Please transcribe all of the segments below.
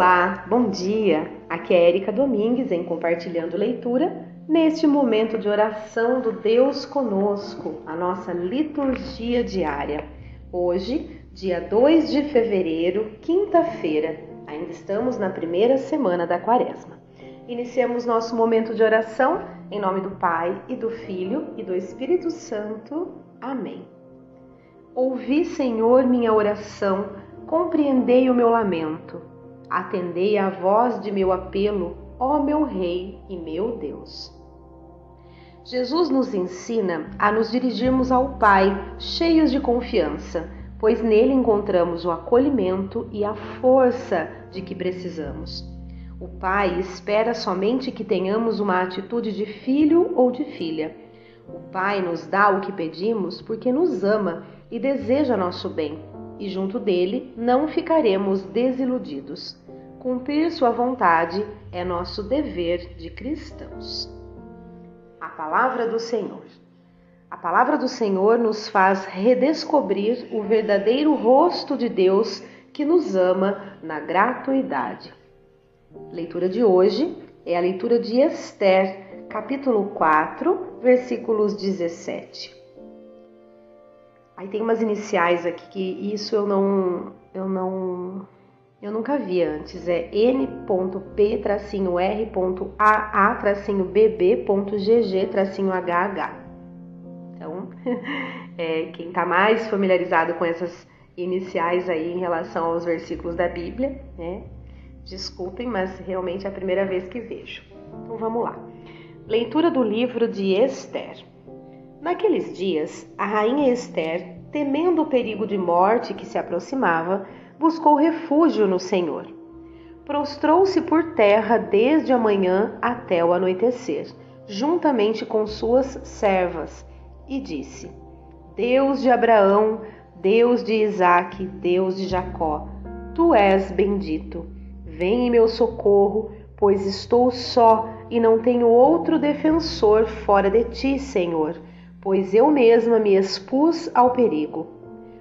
Olá, bom dia! Aqui é Erika Domingues em Compartilhando Leitura, neste momento de oração do Deus Conosco, a nossa liturgia diária. Hoje, dia 2 de fevereiro, quinta-feira, ainda estamos na primeira semana da quaresma. Iniciamos nosso momento de oração em nome do Pai e do Filho e do Espírito Santo. Amém. Ouvi, Senhor, minha oração, compreendei o meu lamento Atendei à voz de meu apelo, ó meu Rei e meu Deus. Jesus nos ensina a nos dirigirmos ao Pai cheios de confiança, pois nele encontramos o acolhimento e a força de que precisamos. O Pai espera somente que tenhamos uma atitude de filho ou de filha. O Pai nos dá o que pedimos porque nos ama e deseja nosso bem, e junto dele não ficaremos desiludidos. Cumprir Sua vontade é nosso dever de cristãos. A palavra do Senhor. A palavra do Senhor nos faz redescobrir o verdadeiro rosto de Deus que nos ama na gratuidade. Leitura de hoje é a leitura de Esther, capítulo 4, versículos 17. Aí tem umas iniciais aqui que isso eu não eu não eu nunca vi antes. É n.p-aa-bb.gg-hh. Então, é, quem está mais familiarizado com essas iniciais aí em relação aos versículos da Bíblia, né? Desculpem, mas realmente é a primeira vez que vejo. Então vamos lá. Leitura do livro de Esther. Naqueles dias, a rainha Esther, temendo o perigo de morte que se aproximava, buscou refúgio no Senhor. Prostrou-se por terra desde a manhã até o anoitecer, juntamente com suas servas, e disse: Deus de Abraão, Deus de Isaque, Deus de Jacó, tu és bendito. Vem em meu socorro, pois estou só e não tenho outro defensor fora de ti, Senhor, pois eu mesma me expus ao perigo.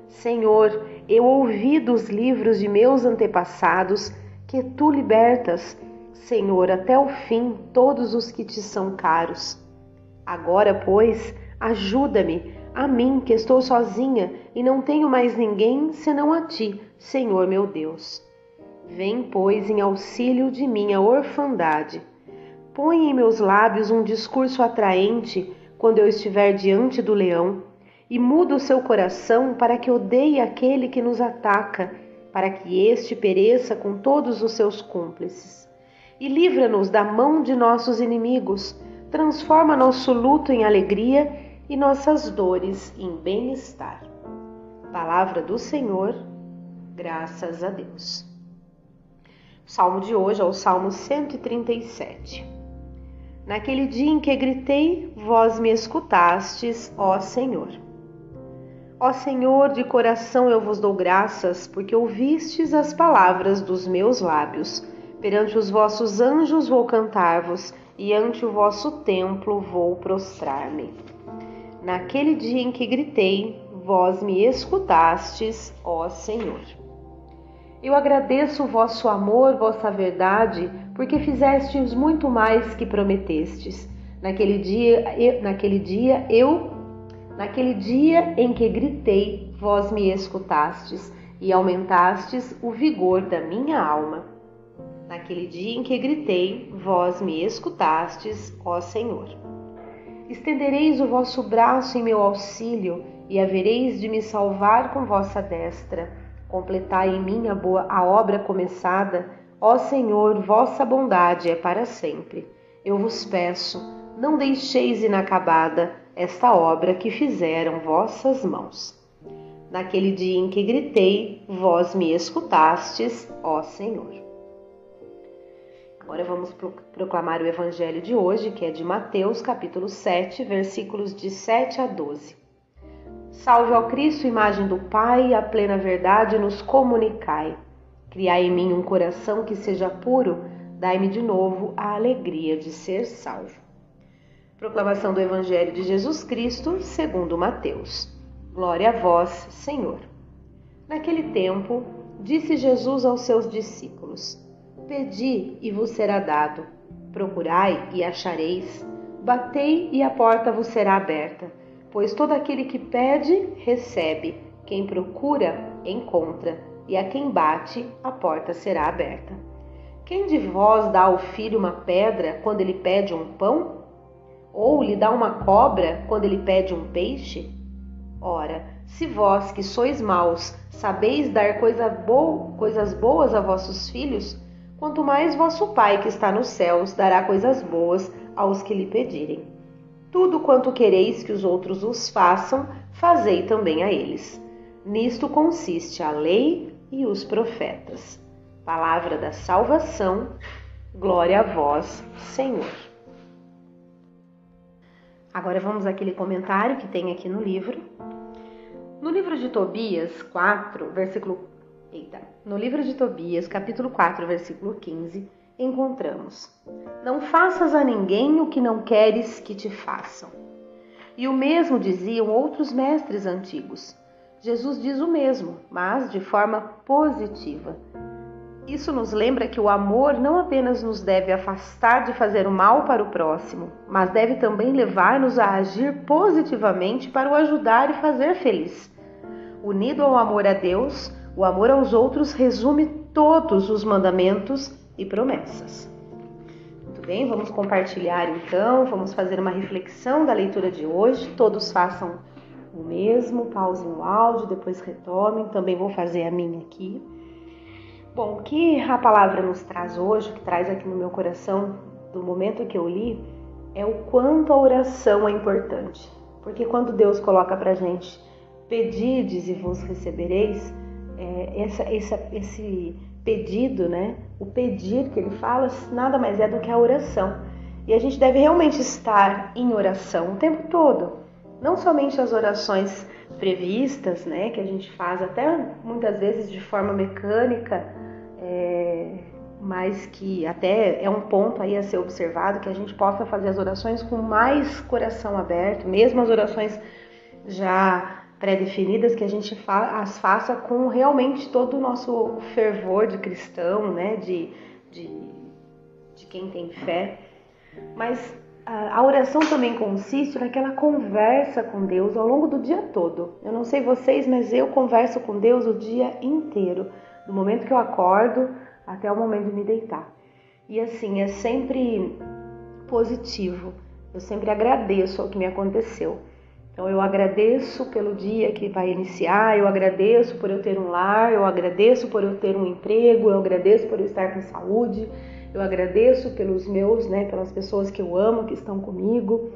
Senhor, eu ouvi dos livros de meus antepassados que tu libertas, Senhor, até o fim todos os que te são caros. Agora, pois, ajuda-me, a mim que estou sozinha e não tenho mais ninguém senão a ti, Senhor meu Deus. Vem, pois, em auxílio de minha orfandade. Põe em meus lábios um discurso atraente quando eu estiver diante do leão e muda o seu coração para que odeie aquele que nos ataca, para que este pereça com todos os seus cúmplices. E livra-nos da mão de nossos inimigos, transforma nosso luto em alegria e nossas dores em bem-estar. Palavra do Senhor, graças a Deus. O salmo de hoje é o Salmo 137. Naquele dia em que gritei, vós me escutastes, ó Senhor. Ó Senhor, de coração eu vos dou graças, porque ouvistes as palavras dos meus lábios. Perante os vossos anjos vou cantar-vos, e ante o vosso templo vou prostrar-me. Naquele dia em que gritei, vós me escutastes, ó Senhor. Eu agradeço o vosso amor, vossa verdade, porque fizestes muito mais que prometestes. Naquele dia, eu, naquele dia eu Naquele dia em que gritei, vós me escutastes e aumentastes o vigor da minha alma. Naquele dia em que gritei, vós me escutastes, ó Senhor. Estendereis o vosso braço em meu auxílio e havereis de me salvar com vossa destra. Completai em mim a boa a obra começada, ó Senhor, vossa bondade é para sempre. Eu vos peço, não deixeis inacabada esta obra que fizeram vossas mãos. Naquele dia em que gritei, vós me escutastes, ó Senhor. Agora vamos proclamar o evangelho de hoje, que é de Mateus, capítulo 7, versículos de 7 a 12. Salve ao Cristo, imagem do Pai, a plena verdade nos comunicai. Criai em mim um coração que seja puro, dai-me de novo a alegria de ser salvo. Proclamação do Evangelho de Jesus Cristo, segundo Mateus. Glória a vós, Senhor. Naquele tempo, disse Jesus aos seus discípulos: Pedi e vos será dado, procurai e achareis, batei e a porta vos será aberta. Pois todo aquele que pede, recebe, quem procura, encontra, e a quem bate, a porta será aberta. Quem de vós dá ao filho uma pedra quando ele pede um pão? Ou lhe dá uma cobra quando ele pede um peixe? Ora, se vós que sois maus sabeis dar coisa bo coisas boas a vossos filhos, quanto mais vosso Pai que está nos céus dará coisas boas aos que lhe pedirem. Tudo quanto quereis que os outros os façam, fazei também a eles. Nisto consiste a lei e os profetas. Palavra da salvação, glória a vós, Senhor. Agora vamos àquele comentário que tem aqui no livro. No livro de Tobias 4, versículo. Eita. No livro de Tobias, capítulo 4, versículo 15, encontramos: Não faças a ninguém o que não queres que te façam. E o mesmo diziam outros mestres antigos. Jesus diz o mesmo, mas de forma positiva. Isso nos lembra que o amor não apenas nos deve afastar de fazer o mal para o próximo, mas deve também levar-nos a agir positivamente para o ajudar e fazer feliz. Unido ao amor a Deus, o amor aos outros resume todos os mandamentos e promessas. Muito bem, vamos compartilhar então, vamos fazer uma reflexão da leitura de hoje. Todos façam o mesmo, pausem o áudio, depois retomem. Também vou fazer a minha aqui. Bom, o que a palavra nos traz hoje, que traz aqui no meu coração do momento que eu li, é o quanto a oração é importante. Porque quando Deus coloca pra gente, pedides e vos recebereis, é, essa, essa, esse pedido, né? O pedir que ele fala nada mais é do que a oração. E a gente deve realmente estar em oração o tempo todo. Não somente as orações previstas, né, que a gente faz até muitas vezes de forma mecânica, é, mas que até é um ponto aí a ser observado que a gente possa fazer as orações com mais coração aberto, mesmo as orações já pré-definidas, que a gente fa as faça com realmente todo o nosso fervor de cristão, né, de, de, de quem tem fé. Mas a oração também consiste naquela conversa com Deus ao longo do dia todo. Eu não sei vocês, mas eu converso com Deus o dia inteiro, do momento que eu acordo até o momento de me deitar. E assim, é sempre positivo. Eu sempre agradeço ao que me aconteceu. Então eu agradeço pelo dia que vai iniciar, eu agradeço por eu ter um lar, eu agradeço por eu ter um emprego, eu agradeço por eu estar com saúde, eu agradeço pelos meus, né, pelas pessoas que eu amo, que estão comigo,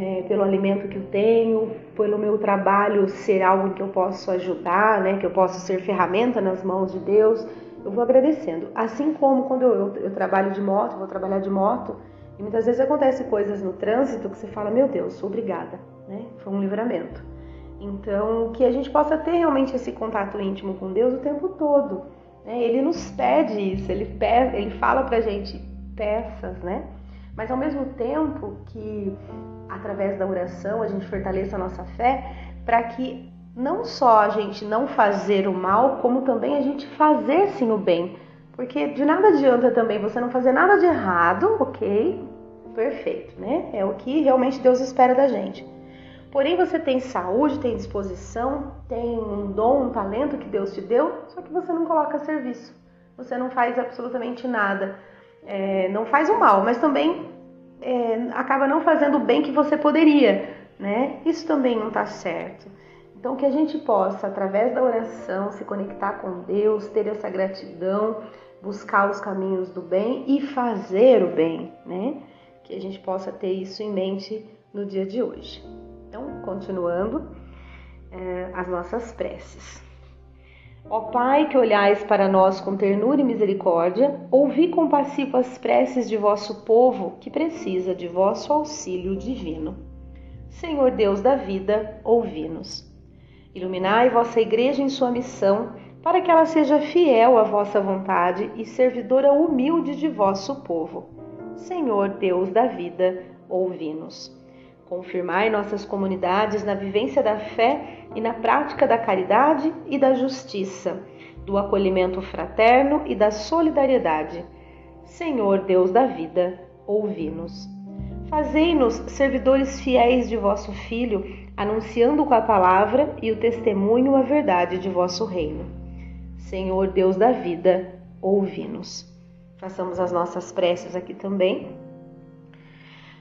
é, pelo alimento que eu tenho, pelo meu trabalho ser algo que eu posso ajudar, né, que eu posso ser ferramenta nas mãos de Deus. Eu vou agradecendo. Assim como quando eu, eu, eu trabalho de moto, vou trabalhar de moto, e muitas vezes acontecem coisas no trânsito que você fala, meu Deus, obrigada, né? Foi um livramento. Então, que a gente possa ter realmente esse contato íntimo com Deus o tempo todo né? Ele nos pede isso, ele, pede, ele fala pra gente peças, né? Mas ao mesmo tempo que através da oração a gente fortaleça a nossa fé para que não só a gente não fazer o mal, como também a gente fazer sim o bem. Porque de nada adianta também você não fazer nada de errado, ok? Perfeito, né? É o que realmente Deus espera da gente. Porém, você tem saúde, tem disposição, tem um dom, um talento que Deus te deu, só que você não coloca a serviço. Você não faz absolutamente nada. É, não faz o mal, mas também é, acaba não fazendo o bem que você poderia, né? Isso também não está certo. Então, que a gente possa, através da oração, se conectar com Deus, ter essa gratidão, buscar os caminhos do bem e fazer o bem, né? Que a gente possa ter isso em mente no dia de hoje. Então, continuando é, as nossas preces. Ó Pai, que olhais para nós com ternura e misericórdia, ouvi compassivo as preces de vosso povo que precisa de vosso auxílio divino. Senhor Deus da vida, ouvi-nos. Iluminai vossa Igreja em sua missão, para que ela seja fiel à vossa vontade e servidora humilde de vosso povo. Senhor Deus da vida, ouvi-nos. Confirmai nossas comunidades na vivência da fé e na prática da caridade e da justiça, do acolhimento fraterno e da solidariedade Senhor Deus da vida, ouvi-nos. Fazei-nos servidores fiéis de vosso Filho, anunciando com a palavra e o testemunho a verdade de vosso reino. Senhor Deus da vida, ouvi-nos. Façamos as nossas preces aqui também.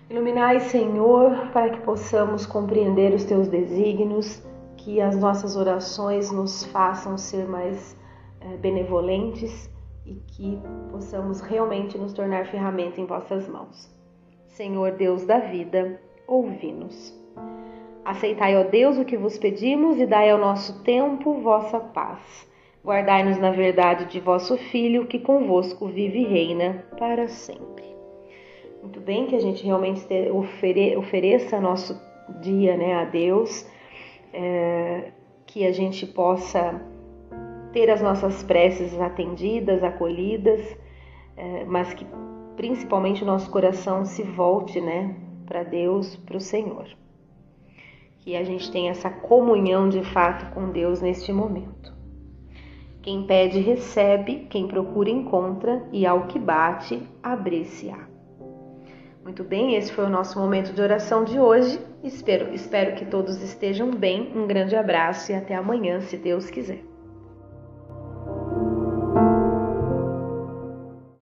Iluminai, Senhor, para que possamos compreender os teus desígnios, que as nossas orações nos façam ser mais é, benevolentes e que possamos realmente nos tornar ferramenta em vossas mãos. Senhor Deus da vida, ouvi-nos. Aceitai, ó Deus, o que vos pedimos e dai ao nosso tempo vossa paz. Guardai-nos na verdade de vosso Filho, que convosco vive e reina para sempre. Muito bem, que a gente realmente ofere, ofereça nosso dia né, a Deus, é, que a gente possa ter as nossas preces atendidas, acolhidas, é, mas que principalmente o nosso coração se volte né, para Deus, para o Senhor. Que a gente tenha essa comunhão de fato com Deus neste momento. Quem pede, recebe, quem procura, encontra, e ao que bate, abre-se-á. Muito bem, esse foi o nosso momento de oração de hoje. Espero, espero que todos estejam bem. Um grande abraço e até amanhã, se Deus quiser.